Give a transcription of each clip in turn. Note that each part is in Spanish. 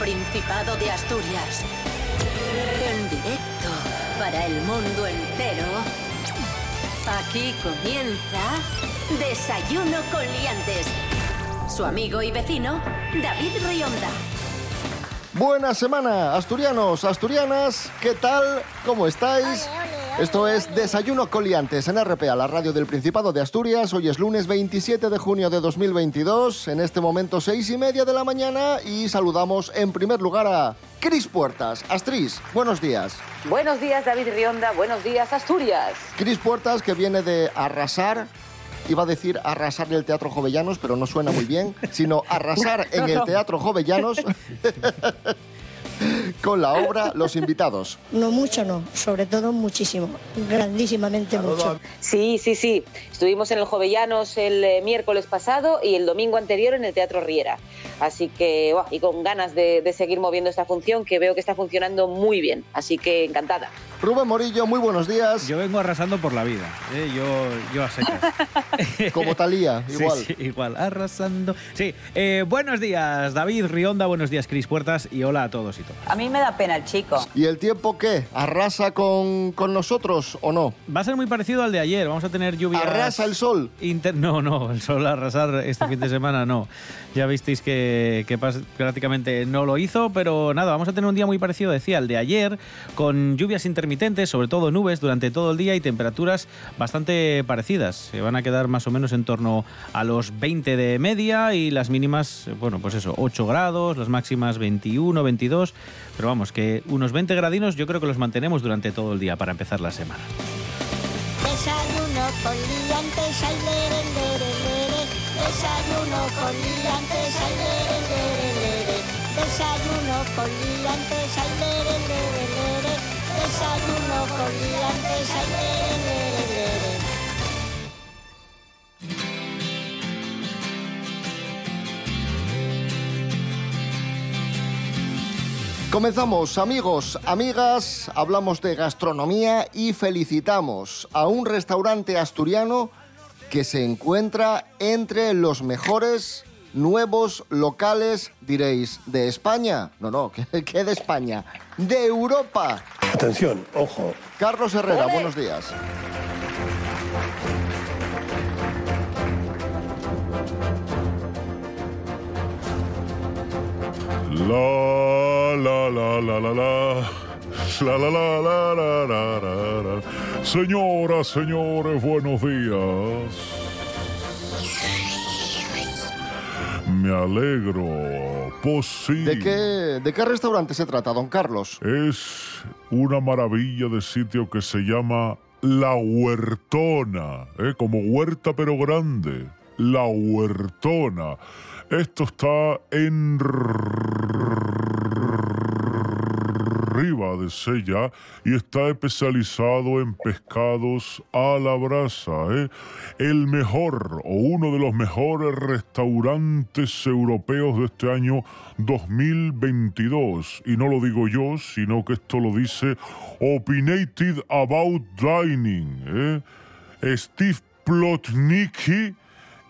Principado de Asturias. En directo para el mundo entero. Aquí comienza Desayuno con Liantes. Su amigo y vecino, David Rionda. Buena semana, asturianos, asturianas, ¿qué tal? ¿Cómo estáis? Esto es Desayuno Coliantes en RPA, la radio del Principado de Asturias. Hoy es lunes 27 de junio de 2022, en este momento seis y media de la mañana y saludamos en primer lugar a Cris Puertas. Astris, buenos días. Buenos días, David Rionda. Buenos días, Asturias. Cris Puertas, que viene de arrasar iba a decir arrasar en el Teatro Jovellanos, pero no suena muy bien, sino arrasar en el Teatro Jovellanos con la obra Los Invitados. No mucho, no, sobre todo muchísimo, grandísimamente mucho. Sí, sí, sí. Estuvimos en el Jovellanos el eh, miércoles pasado y el domingo anterior en el Teatro Riera. Así que, y con ganas de, de seguir moviendo esta función que veo que está funcionando muy bien. Así que encantada. Rubén Morillo, muy buenos días. Yo vengo arrasando por la vida, ¿eh? yo, yo a secas. Como Talía, igual. Sí, sí, igual, arrasando. Sí, eh, buenos días David Rionda, buenos días Cris Puertas y hola a todos y todas. A mí me da pena el chico. ¿Y el tiempo qué? ¿Arrasa con, con nosotros o no? Va a ser muy parecido al de ayer, vamos a tener lluvias... ¿Arrasa el sol? Inter... No, no, el sol a arrasar este fin de semana no. Ya visteis que, prácticamente no lo hizo, pero nada, vamos a tener un día muy parecido, decía, al de ayer, con lluvias intermitentes sobre todo nubes durante todo el día y temperaturas bastante parecidas. Se van a quedar más o menos en torno a los 20 de media y las mínimas, bueno, pues eso, 8 grados, las máximas 21, 22, pero vamos, que unos 20 gradinos yo creo que los mantenemos durante todo el día para empezar la semana. Desayuno con lere. Desayuno con liantes, ay, lere, lere, lere. Desayuno con liantes, ay, lere, lere, lere. Desayuno con liantes, ay, lere, lere, lere. Comenzamos, amigos, amigas, hablamos de gastronomía y felicitamos a un restaurante asturiano que se encuentra entre los mejores nuevos locales, diréis, ¿de España? No, no, ¿qué, qué de España? De Europa. Atención, ojo. Carlos Herrera, buenos días. La la la la la la. La la la la la la la la. Señoras, señores, buenos días. Me alegro. Pues sí. ¿De qué, ¿De qué restaurante se trata, don Carlos? Es una maravilla de sitio que se llama La Huertona, ¿eh? como huerta pero grande. La Huertona. Esto está en Riva de Sella y está especializado en pescados a la brasa. ¿eh? El mejor o uno de los mejores restaurantes europeos de este año 2022. Y no lo digo yo, sino que esto lo dice Opinated About Dining. ¿eh? Steve Plotnicki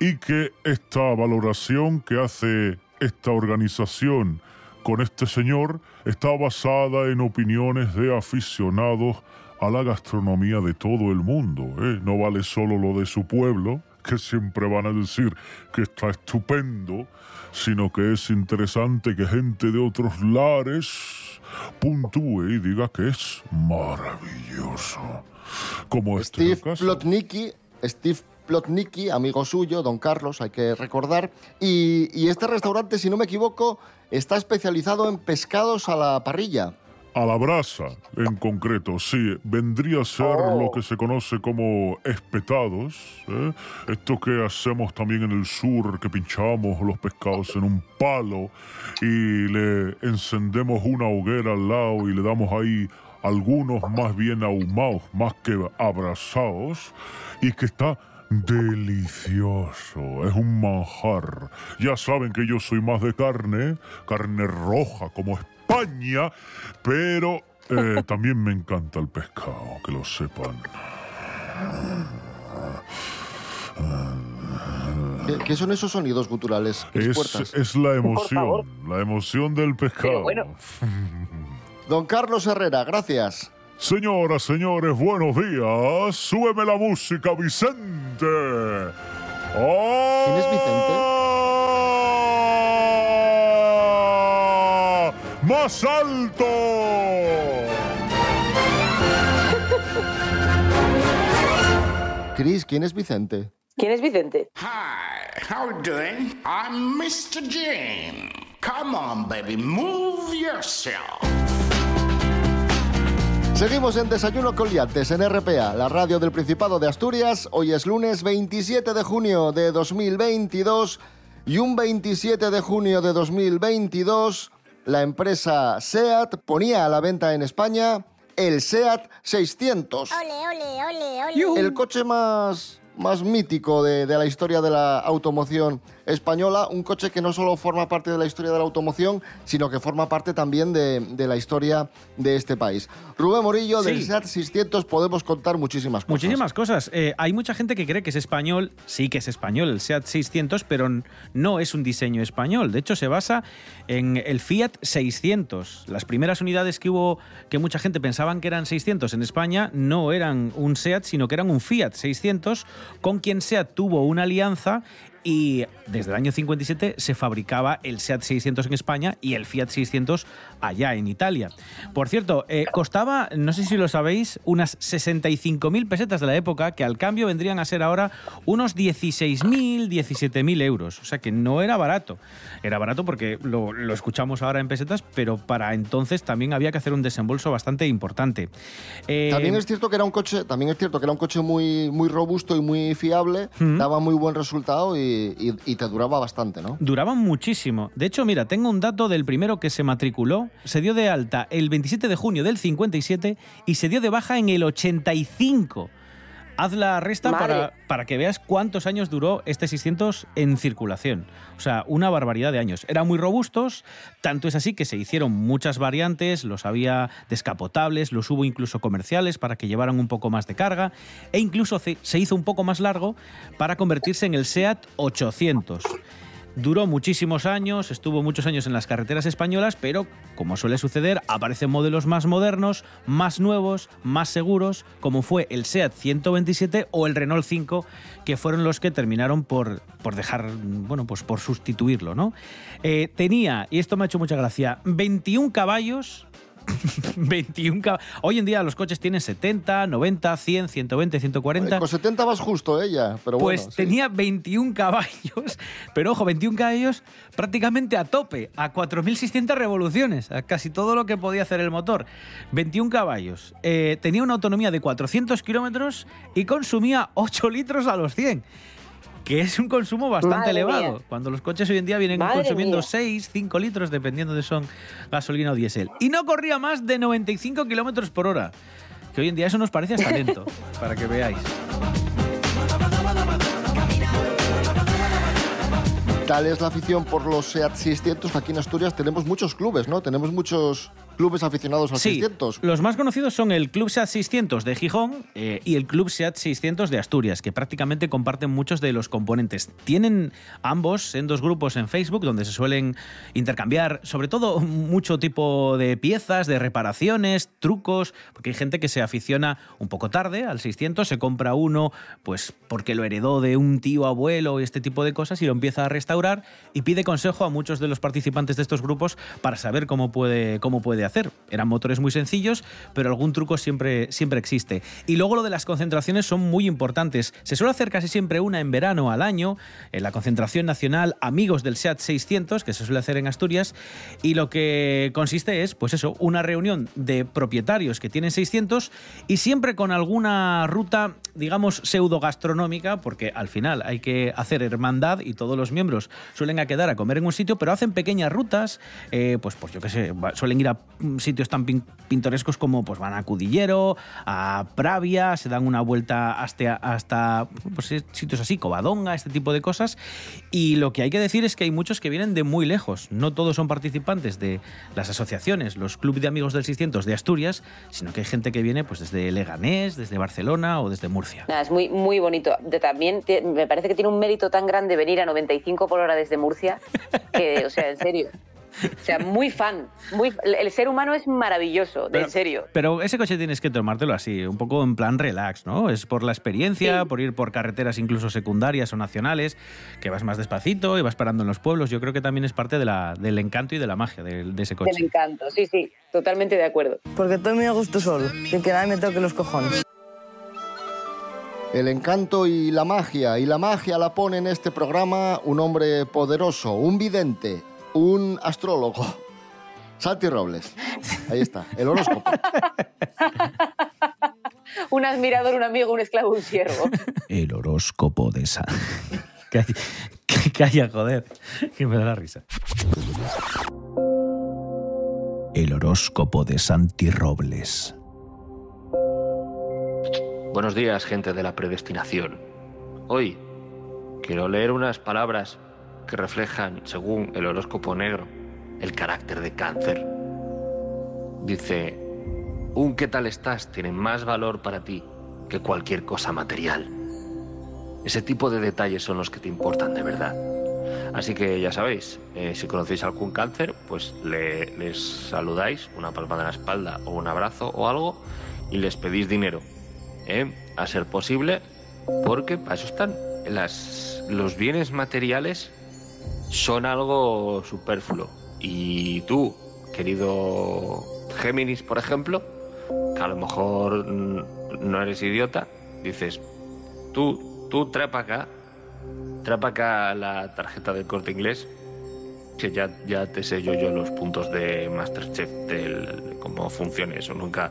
y que esta valoración que hace esta organización con este señor está basada en opiniones de aficionados a la gastronomía de todo el mundo. ¿eh? No vale solo lo de su pueblo, que siempre van a decir que está estupendo, sino que es interesante que gente de otros lares puntúe y diga que es maravilloso. Como este Steve Plotnicki, Steve Plotnicki, amigo suyo, don Carlos, hay que recordar. Y, y, este restaurante, si no me equivoco, está especializado en pescados a la parrilla. A la brasa, en concreto, sí. Vendría a ser Oh. lo que se conoce como espetados. ¿eh? Esto que hacemos también en el sur, que pinchamos los pescados en un palo y le encendemos una hoguera al lado y le damos ahí algunos más bien ahumados, más que abrasados, y que está delicioso, es un manjar. Ya saben que yo soy más de carne, carne roja como España, pero eh, también me encanta el pescado, que lo sepan. ¿Qué, qué son esos sonidos guturales? ¿Qué Es, es la emoción, la emoción del pescado. bueno. Don Carlos Herrera, gracias. Señoras, señores, buenos días. Súbeme la música, Vicente. ¿Quién es Vicente? ¡Ah! ¡Más alto! Cris, ¿quién es Vicente? ¿Quién es Vicente? Hi, how you doing? I'm Mr. Jane. Come on, baby, move yourself. Seguimos en Desayuno con Liantes en RPA, la radio del Principado de Asturias. Hoy es lunes 27 de junio de 2022 y un 27 de junio de 2022 la empresa SEAT ponía a la venta en España el SEAT 600. Ole, ole, ole, ole. El coche más, más mítico de, de la historia de la automoción española, un coche que no solo forma parte de la historia de la automoción, sino que forma parte también de, de la historia de este país. Rubén Morillo, del Sí. SEAT 600 podemos contar muchísimas cosas. Muchísimas cosas. Eh, hay mucha gente que cree que es español, sí que es español el SEAT 600, pero no es un diseño español. De hecho, se basa en el Fiat 600. Las primeras unidades que hubo, que mucha gente pensaban que eran 600 en España, no eran un SEAT, sino que eran un Fiat 600, con quien SEAT tuvo una alianza y desde el año 57 se fabricaba el SEAT 600 en España y el Fiat 600 allá en Italia. Por cierto, eh, costaba, no sé si lo sabéis, unas 65.000 pesetas de la época, que al cambio vendrían a ser ahora unos 16.000, 17.000 euros. O sea que no era barato. Era barato porque lo, lo escuchamos ahora en pesetas, pero para entonces también había que hacer un desembolso bastante importante. Eh, También es cierto que era un coche, también es cierto que era un coche muy, muy robusto y muy fiable, daba muy buen resultado y, y- te duraba bastante, ¿no? Duraban muchísimo. De hecho, mira, tengo un dato del primero que se matriculó. Se dio de alta el 27 de junio del 57 y se dio de baja en el 85. Haz la resta para, para que veas cuántos años duró este 600 en circulación. O sea, una barbaridad de años. Eran muy robustos, tanto es así que se hicieron muchas variantes, los había descapotables, los hubo incluso comerciales para que llevaran un poco más de carga, e incluso se se hizo un poco más largo para convertirse en el SEAT 800. Duró muchísimos años, estuvo muchos años en las carreteras españolas, pero como suele suceder, aparecen modelos más modernos, más nuevos, más seguros, como fue el SEAT 127 o el Renault 5, que fueron los que terminaron por, por dejar, bueno, pues por sustituirlo, ¿no? Eh, tenía, y esto me ha hecho mucha gracia, 21 caballos 21 caballos. Hoy en día los coches tienen 70, 90, 100, 120, 140. Eh, Con 70 vas justo ella, pero Pues bueno. sí. tenía 21 caballos, pero ojo, 21 caballos prácticamente a tope, a 4.600 revoluciones, a casi todo lo que podía hacer el motor. 21 caballos. Eh, tenía una autonomía de 400 kilómetros y consumía 8 litros a los 100. Que es un consumo bastante Madre elevado. mía. Cuando los coches hoy en día vienen Madre consumiendo mía. 6, 5 litros, dependiendo de son gasolina o diésel. Y no corría más de 95 kilómetros por hora. Que hoy en día eso nos parece hasta lento, para que veáis. Tal es la afición por los SEAT 600 que aquí en Asturias tenemos muchos clubes, ¿no? Tenemos muchos clubes aficionados al Sí, 600. los más conocidos son el Club SEAT 600 de Gijón eh, y el Club SEAT 600 de Asturias, que prácticamente comparten muchos de los componentes. Tienen ambos en dos grupos en Facebook donde se suelen intercambiar, sobre todo, mucho tipo de piezas, de reparaciones, trucos, porque hay gente que se aficiona un poco tarde al 600, se compra uno pues porque lo heredó de un tío abuelo y este tipo de cosas y lo empieza a restaurar y pide consejo a muchos de los participantes de estos grupos para saber cómo puede, cómo puede hacer. Eran motores muy sencillos, pero algún truco siempre, siempre existe. Y luego lo de las concentraciones son muy importantes. Se suele hacer casi siempre una en verano al año, en la concentración nacional Amigos del SEAT 600, que se suele hacer en Asturias, y lo que consiste es, pues eso, una reunión de propietarios que tienen 600 y siempre con alguna ruta, digamos, pseudo gastronómica, porque al final hay que hacer hermandad y todos los miembros suelen a quedar a comer en un sitio, pero hacen pequeñas rutas, eh, pues, pues yo qué sé, suelen ir a sitios tan pin- pintorescos como pues van a Cudillero, a Pravia, se dan una vuelta hasta, hasta pues, eh, sitios así, Covadonga, este tipo de cosas. Y lo que hay que decir es que hay muchos que vienen de muy lejos. No todos son participantes de las asociaciones, los clubes de amigos del 600 de Asturias, sino que hay gente que viene pues desde Leganés, desde Barcelona o desde Murcia. Es muy, muy bonito. De- también me parece que tiene un mérito tan grande venir a 95 por hora desde Murcia, que, o sea, en serio. O sea, muy fan. Muy, el ser humano es maravilloso, de- en serio. Pero ese coche tienes que tomártelo así, un poco en plan relax, ¿no? Es por la experiencia, por ir por carreteras incluso secundarias o nacionales, que vas más despacito y vas parando en los pueblos. Yo creo que también es parte de la, del encanto y de la magia de, de ese coche. Del encanto, sí, sí, totalmente de acuerdo. Porque muy a gusto solo, sin que nadie me toque los cojones. El encanto y la magia, y la magia la pone en este programa un hombre poderoso, un vidente, un astrólogo. Santi Robles. Ahí está, el horóscopo. Un admirador, un amigo, un esclavo, un siervo. El horóscopo de San... calla, calla, joder, que me da la risa. El horóscopo de Santi Robles. Buenos días, gente de la predestinación. Hoy quiero leer unas palabras que reflejan, según el horóscopo negro, el carácter de cáncer. Dice, un qué tal estás tiene más valor para ti que cualquier cosa material. Ese tipo de detalles son los que te importan de verdad. Así que ya sabéis, eh, si conocéis algún cáncer, pues le- les saludáis, una palmada en la espalda o un abrazo o algo, y les pedís dinero. ¿eh? A ser posible, porque para eso están. Los bienes materiales son algo superfluo. Y tú, querido Géminis, por ejemplo, que a lo mejor mm, no eres idiota, dices, tú, tú trae para acá, trae para acá la tarjeta del corte inglés, que ya, ya te sé yo, los puntos de Masterchef, del, cómo funciona eso, nunca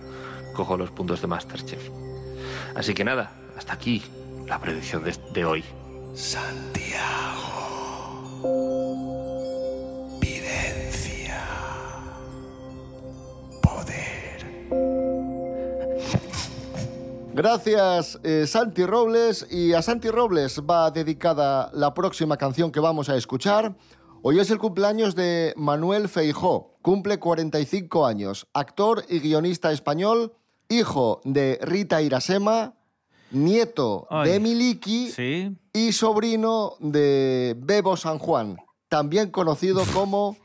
cojo los puntos de Masterchef. Así que nada, hasta aquí la predicción de, de hoy. Videncia. Gracias, eh, Santi Robles. Y a Santi Robles va dedicada la próxima canción que vamos a escuchar. Hoy es el cumpleaños de Manuel Feijó. Cumple 45 años. Actor y guionista español, hijo de Rita Irasema, nieto Ay, de Miliki Sí. y sobrino de Bebo San Juan, también conocido como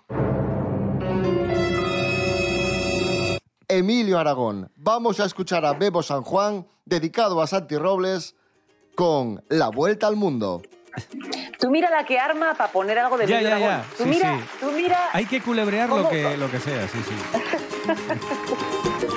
Emilio Aragón. Vamos a escuchar a Bebo San Juan, dedicado a Santi Robles, con La Vuelta al Mundo. Tú mira la que arma para poner algo de Ya, Emilio ya, Aragón. ya. Tú Sí, mira, sí. tú mira. Hay que culebrear lo que, lo que sea, sí, sí.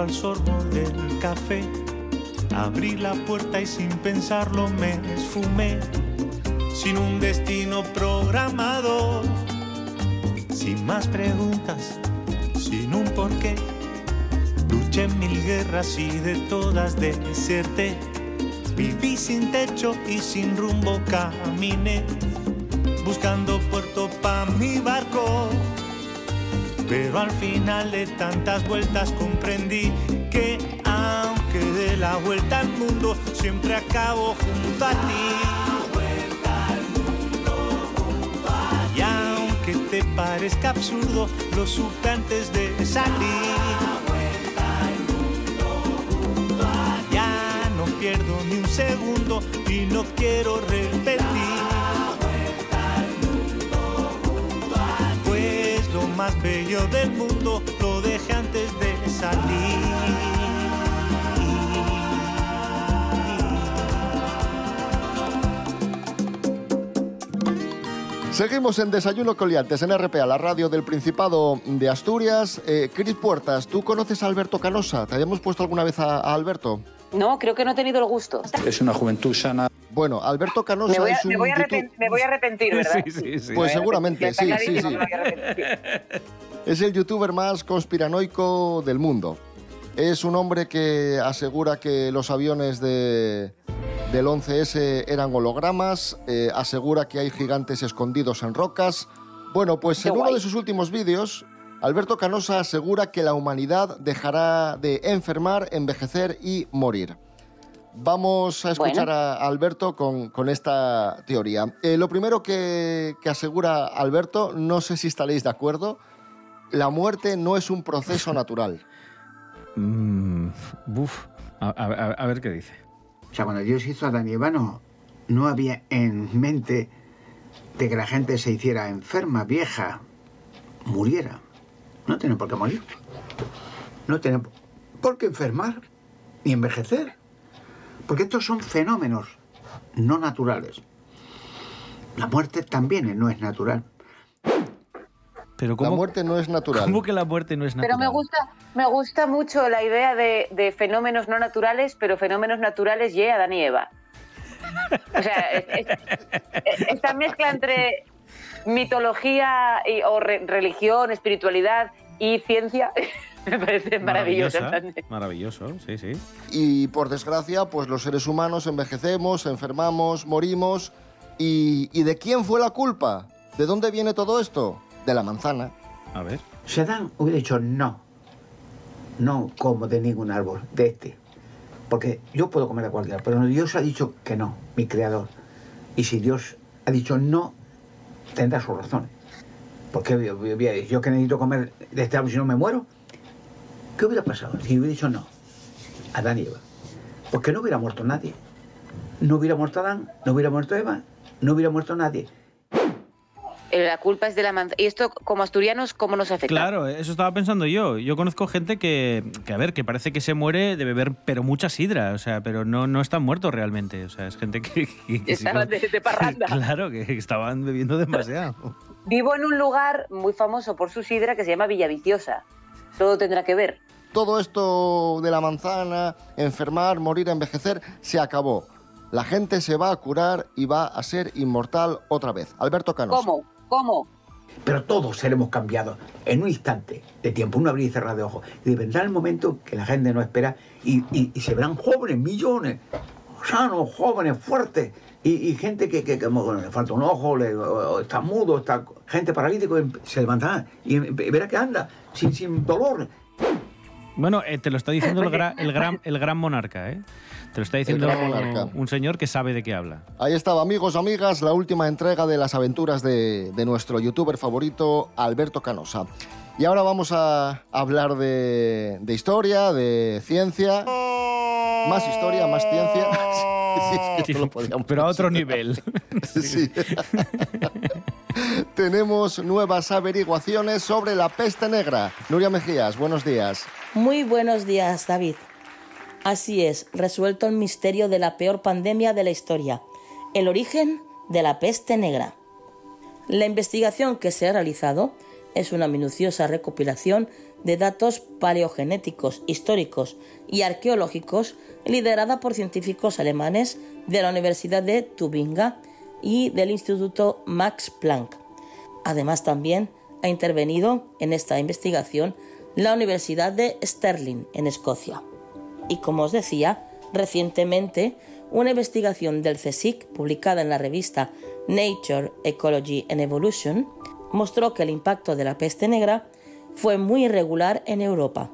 al sorbo del café. Abrí la puerta y sin pensarlo me esfumé. Sin un destino programado. Sin más preguntas, sin un porqué. Luché mil guerras y de todas deserté. Viví sin techo y sin rumbo caminé. Buscando puerto pa' mi barco. Pero al final de tantas vueltas comprendí que aunque dé la vuelta al mundo, siempre acabo junto a ti. Y aunque te parezca absurdo, lo supe antes de salir. Ya no pierdo ni un segundo y no quiero repetir. Pues lo más bello del mundo lo de salir. Seguimos en Desayuno Coliantes en RPA, la radio del Principado de Asturias. Eh, Cris Puertas, ¿tú conoces a Alberto Canosa? ¿Te habíamos puesto alguna vez a, a Alberto? No, creo que no he tenido el gusto. Es una juventud sana. Bueno, Alberto Canosa Me voy, a, es un me voy a youtu- arrepen- me voy a arrepentir, ¿verdad? Sí, sí, sí. Pues seguramente, sí, sí, sí. Es el youtuber más conspiranoico del mundo. Es un hombre que asegura que los aviones de, del 11S eran hologramas, eh, asegura que hay gigantes escondidos en rocas. Bueno, pues Qué en uno de sus últimos vídeos, Alberto Canosa asegura que la humanidad dejará de enfermar, envejecer y morir. Vamos a escuchar Bueno. a Alberto con, con esta teoría. Eh, lo primero que, que asegura Alberto, no sé si estaréis de acuerdo, la muerte no es un proceso natural. Mm, buf. A, a- a ver qué dice. O sea, cuando Dios hizo a Adán y Eva, no, no había en mente de que la gente se hiciera enferma, vieja, muriera. No tienen por qué morir. No tienen por qué enfermar ni envejecer. Porque estos son fenómenos no naturales. La muerte también no es natural. Pero La ¿cómo, muerte no es natural. ¿cómo que la muerte no es natural? Pero me gusta, me gusta mucho la idea de, de fenómenos no naturales, pero fenómenos naturales y Adán y Eva. O sea, es- es- esta mezcla entre mitología y- o re- religión, espiritualidad y ciencia me parece maravillosa. Maravillosa, Maravilloso, sí, sí. Y por desgracia, pues los seres humanos envejecemos, enfermamos, morimos. ¿Y, y de quién fue la culpa? ¿De dónde viene todo esto? De la manzana. A ver. Si Adán hubiera dicho no, no como de ningún árbol, de este. Porque yo puedo comer de cualquiera, pero Dios ha dicho que no, mi creador. Y si Dios ha dicho no, tendrá su razón. Porque hubiera dicho, yo que necesito comer de este árbol si no me muero. ¿Qué hubiera pasado si hubiera dicho no? Adán y Eva. Porque no hubiera muerto nadie. No hubiera muerto Adán, no hubiera muerto Eva, no hubiera muerto nadie. Eh, La culpa es de la manzana. ¿Y esto, como asturianos, cómo nos afecta? Claro, eso estaba pensando yo. Yo conozco gente que, que, a ver, que parece que se muere de beber, pero mucha sidra, o sea, pero no, no están muertos realmente. O sea, es gente que... que- que sí Estaban de, de parranda. Claro, que estaban bebiendo demasiado. Vivo en un lugar muy famoso por su sidra que se llama Villaviciosa. Todo tendrá que ver. Todo esto de la manzana, enfermar, morir, envejecer, se acabó. La gente se va a curar y va a ser inmortal otra vez. Alberto Canosa. ¿Cómo? ¿Cómo? Pero todos seremos cambiados en un instante de tiempo, un abrir y cerrar de ojos. Y vendrá el momento que la gente no espera y, se verán jóvenes, millones, sanos, jóvenes, fuertes. Y, gente que, le falta un ojo, está mudo, está gente paralítico, em- se levantará y em- verá que anda sin, sin dolor. Bueno, eh, te lo está diciendo el, gra- el gran, el gran monarca, ¿eh? Te lo está diciendo gran monarca. un señor que sabe de qué habla. Ahí estaba, amigos, amigas, la última entrega de las aventuras de, de nuestro youtuber favorito, Alberto Canosa. Y ahora vamos a hablar de, de historia, de ciencia. Más historia, más ciencia. Sí, es que podíamos Pero a otro nivel. Sí. Tenemos nuevas averiguaciones sobre la peste negra. Nuria Mejías, buenos días. Muy buenos días, David. Así es, resuelto el misterio de la peor pandemia de la historia, el origen de la peste negra. La investigación que se ha realizado es una minuciosa recopilación de datos paleogenéticos, históricos y arqueológicos liderada por científicos alemanes de la Universidad de Tubinga y del Instituto Max Planck. Además también ha intervenido en esta investigación la Universidad de Stirling en Escocia. Y como os decía, recientemente una investigación del CSIC publicada en la revista Nature, Ecology and Evolution mostró que el impacto de la peste negra fue muy irregular en Europa,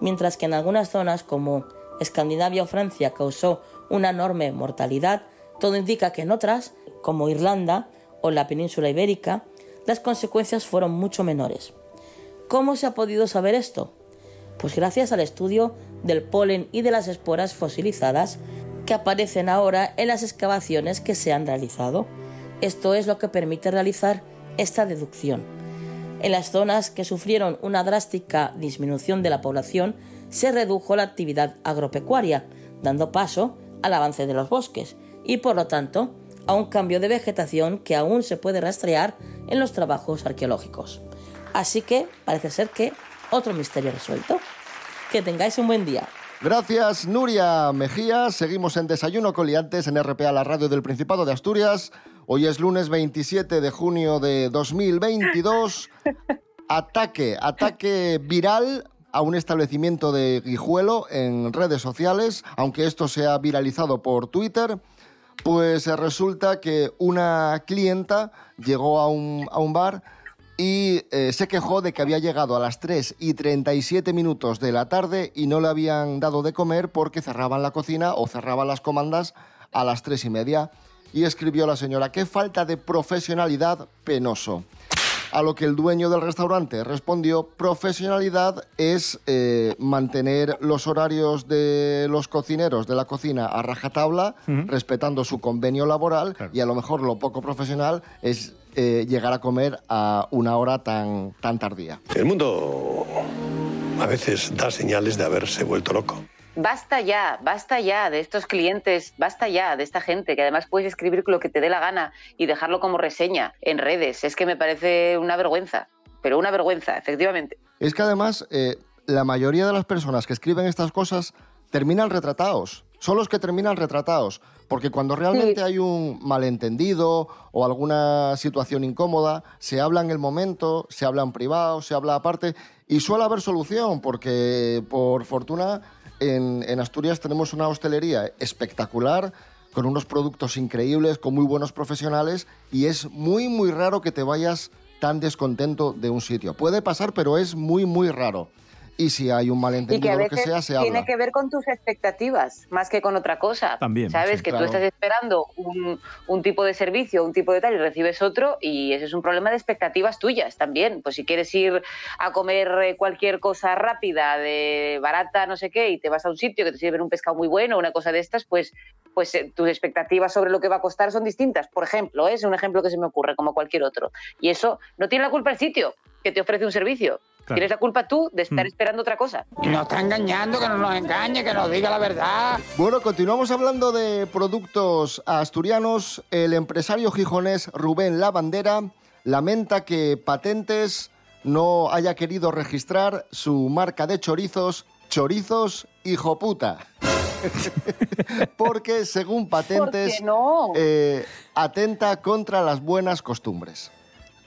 mientras que en algunas zonas como Escandinavia o Francia causó una enorme mortalidad, todo indica que en otras, como Irlanda o la península ibérica, las consecuencias fueron mucho menores. ¿Cómo se ha podido saber esto? Pues gracias al estudio del polen y de las esporas fosilizadas que aparecen ahora en las excavaciones que se han realizado. Esto es lo que permite realizar esta deducción. En las zonas que sufrieron una drástica disminución de la población, se redujo la actividad agropecuaria, dando paso al avance de los bosques y, por lo tanto, a un cambio de vegetación que aún se puede rastrear en los trabajos arqueológicos. Así que parece ser que otro misterio resuelto. Que tengáis un buen día. Gracias, Nuria Mejía. Seguimos en Desayuno Coliantes en RPA, la radio del Principado de Asturias. Hoy es lunes 27 de junio de 2022. Ataque, ataque viral a un establecimiento de Guijuelo en redes sociales, aunque esto se ha viralizado por Twitter. Pues resulta que una clienta llegó a un, a un bar y eh, se quejó de que había llegado a las 3 y 37 minutos de la tarde y no le habían dado de comer porque cerraban la cocina o cerraban las comandas a las 3 y media. Y escribió la señora, qué falta de profesionalidad penoso. A lo que el dueño del restaurante respondió, profesionalidad es eh, mantener los horarios de los cocineros de la cocina a rajatabla, respetando su convenio laboral, y a lo mejor lo poco profesional es eh, llegar a comer a una hora tan, tan tardía. El mundo a veces da señales de haberse vuelto loco. Basta ya, basta ya de estos clientes, basta ya de esta gente que además puedes escribir lo que te dé la gana y dejarlo como reseña en redes. Es que me parece una vergüenza, pero una vergüenza, efectivamente. Es que además eh, la mayoría de las personas que escriben estas cosas terminan retratados. Son los que terminan retratados. Porque cuando realmente hay un malentendido o alguna situación incómoda, se habla en el momento, se habla en privado, se habla aparte y suele haber solución porque por fortuna en, Asturias tenemos una hostelería espectacular con unos productos increíbles, con muy buenos profesionales y es muy muy raro que te vayas tan descontento de un sitio. Puede pasar, pero es muy muy raro y si hay un Y que malentendido a lo que sea, se tiene habla. que ver con tus expectativas, más que con otra cosa. También, Sabes sí, que claro. tú estás esperando un, un tipo de servicio, un tipo de tal, y recibes otro, y ese es un problema de expectativas tuyas también. Pues si quieres ir a comer eh, cualquier cosa rápida, de barata, no sé qué, y te vas a un sitio que te sirven un pescado muy bueno, una cosa de estas, pues, pues eh, tus expectativas sobre lo que va a costar son distintas. Por ejemplo, ¿eh? es un ejemplo que se me ocurre, como cualquier otro. Y eso no tiene la culpa el sitio que te ofrece un servicio. Claro. Tienes la culpa tú de estar Mm. esperando otra cosa. Nos está engañando, que no nos engañe, que nos diga la verdad. Bueno, continuamos hablando de productos asturianos. El empresario gijonés Rubén Lavandera lamenta que Patentes no haya querido registrar su marca de chorizos, Chorizos Hijo Puta. Porque según Patentes no? eh, atenta contra las buenas costumbres.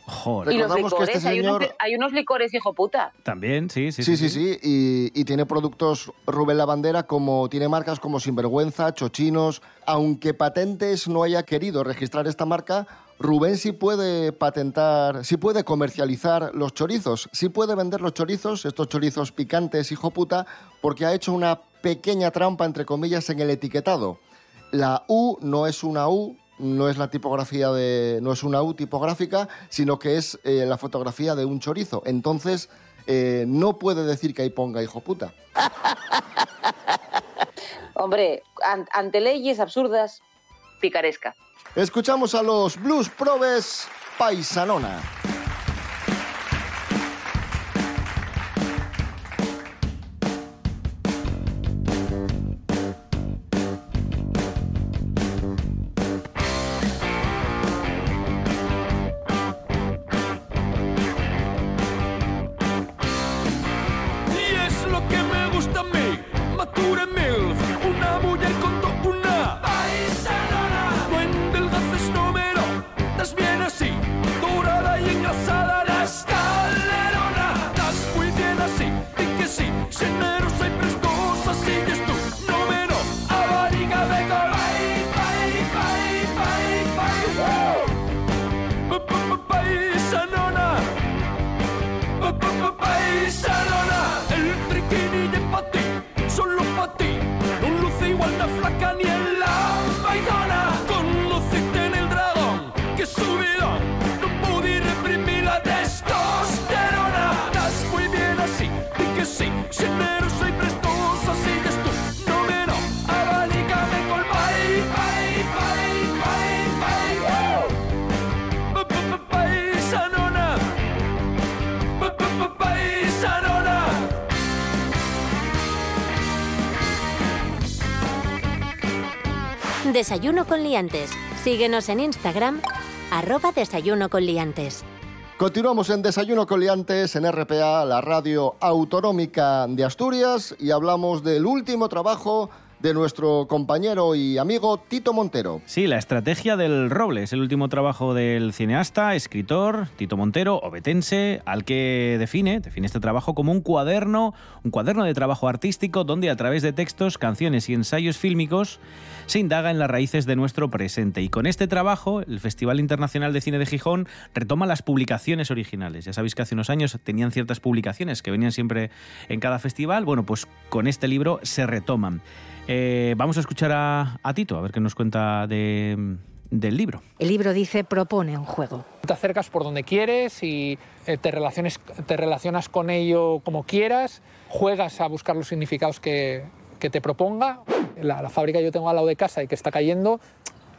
Joder. Y los Recordamos que licores, este hay, unos, señor- hay unos licores, hijo puta. También, sí, sí. Sí, sí, sí. Y, y tiene productos Rubén Lavandera como tiene marcas como Sinvergüenza, Chochinos. Aunque Patentes no haya querido registrar esta marca, Rubén sí puede patentar, sí puede comercializar los chorizos, sí puede vender los chorizos, estos chorizos picantes, hijo puta, porque ha hecho una pequeña trampa, entre comillas, en el etiquetado. La U no es una U, no es la tipografía de. no es una U tipográfica, sino que es eh, la fotografía de un chorizo. Entonces, eh, no puede decir que ahí ponga hijo puta. Hombre, an- ante leyes absurdas, picaresca. Escuchamos a los Blues Probes Paisanona. matura milf Desayuno con liantes. Síguenos en Instagram, arroba desayuno con liantes. Continuamos en Desayuno Coliantes en RPA, la radio autonómica de Asturias, y hablamos del último trabajo de nuestro compañero y amigo Tito Montero. Sí, La estrategia del roble es el último trabajo del cineasta, escritor Tito Montero, obetense, al que define, define este trabajo como un cuaderno, un cuaderno de trabajo artístico donde a través de textos, canciones y ensayos fílmicos se indaga en las raíces de nuestro presente. Y con este trabajo, el Festival Internacional de Cine de Gijón retoma las publicaciones originales. Ya sabéis que hace unos años tenían ciertas publicaciones que venían siempre en cada festival. Bueno, pues con este libro se retoman. Eh, vamos a escuchar a, a Tito, a ver qué nos cuenta de, del libro. El libro dice propone un juego. Te acercas por donde quieres y eh, te, relaciones, te relacionas con ello como quieras, juegas a buscar los significados que, que te proponga. La, la fábrica que yo tengo al lado de casa y que está cayendo,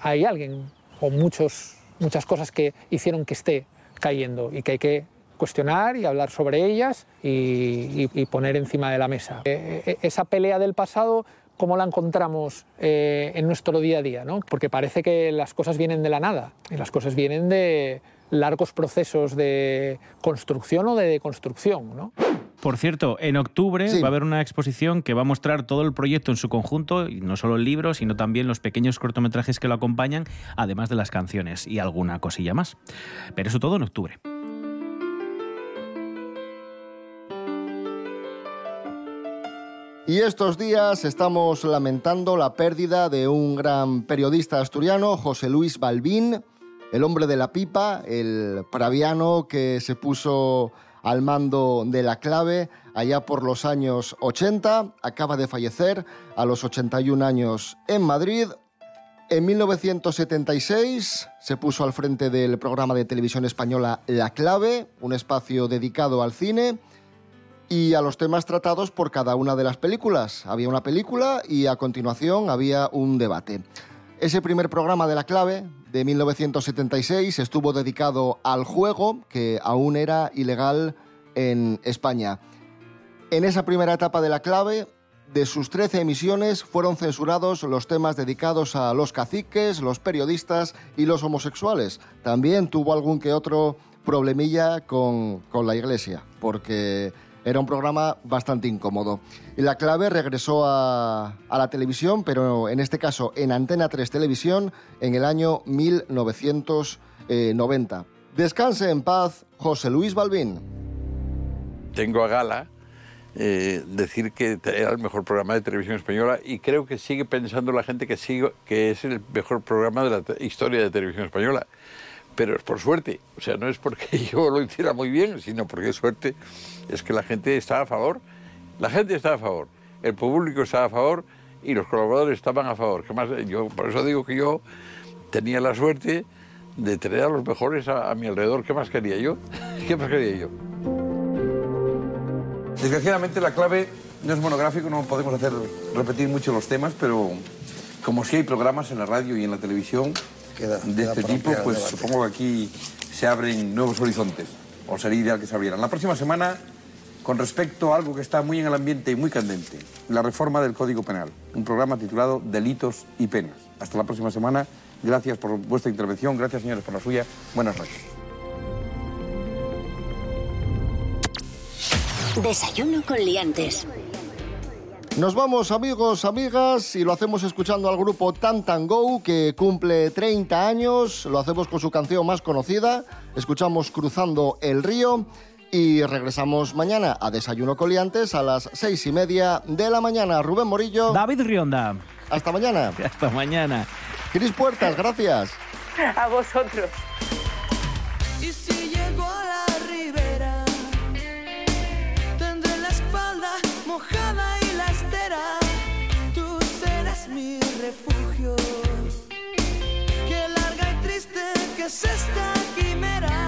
hay alguien o muchos, muchas cosas que hicieron que esté cayendo y que hay que cuestionar y hablar sobre ellas y, y- y poner encima de la mesa. Eh, eh, esa pelea del pasado, ¿cómo la encontramos eh, en nuestro día a día? ¿no? Porque parece que las cosas vienen de la nada y las cosas vienen de largos procesos de construcción o de deconstrucción. ¿no? Por cierto, en octubre va a haber una exposición que va a mostrar todo el proyecto en su conjunto, y no solo el libro, sino también los pequeños cortometrajes que lo acompañan, además de las canciones y alguna cosilla más. Pero eso todo en octubre. Y estos días estamos lamentando la pérdida de un gran periodista asturiano, José Luis Balbín, el hombre de la pipa, el praviano que se puso al mando de la clave allá por los años 80, acaba de fallecer a los 81 años en Madrid. En 1976 se puso al frente del programa de televisión española La Clave, un espacio dedicado al cine y a los temas tratados por cada una de las películas. Había una película y a continuación había un debate. Ese primer programa de la clave de 1976 estuvo dedicado al juego, que aún era ilegal en España. En esa primera etapa de la clave, de sus 13 emisiones fueron censurados los temas dedicados a los caciques, los periodistas y los homosexuales. También tuvo algún que otro problemilla con, con la iglesia, porque era un programa bastante incómodo. La clave regresó a, la televisión, pero en este caso en Antena 3 Televisión, en el año 1990. Descanse en paz, José Luis Balbín. tengo a gala eh, decir que era el mejor programa de televisión española y creo que sigue pensando la gente que, sigue, que es el mejor programa de la historia de televisión española. Pero es por suerte, o sea, no es porque yo lo hiciera muy bien, sino porque suerte, es que la gente está a favor. La gente está a favor, el público está a favor y los colaboradores estaban a favor. ¿Qué más? Yo, por eso digo que yo tenía la suerte de tener a los mejores a, a mi alrededor. ¿Qué más quería yo? ¿Qué más quería yo? Desgraciadamente la clave no es monográfico, no podemos hacer repetir mucho los temas, pero como si hay programas en la radio y en la televisión de queda este tipo, pues supongo que aquí se abren nuevos horizontes, o sería ideal que se abrieran. La próxima semana, con respecto a algo que está muy en el ambiente y muy candente, la reforma del Código Penal, un programa titulado Delitos y Penas. Hasta la próxima semana, gracias por vuestra intervención, gracias señores por la suya, buenas noches. Desayuno con liantes. Nos vamos amigos, amigas, y lo hacemos escuchando al grupo Tantan Go, que cumple 30 años. Lo hacemos con su canción más conocida. Escuchamos Cruzando el Río. Y regresamos mañana a Desayuno Coliantes a las seis y media de la mañana. Rubén Morillo. David Rionda. Hasta mañana. Hasta mañana. Cris Puertas, gracias. A vosotros. tú serás mi refugio. Qué larga y triste que es esta quimera.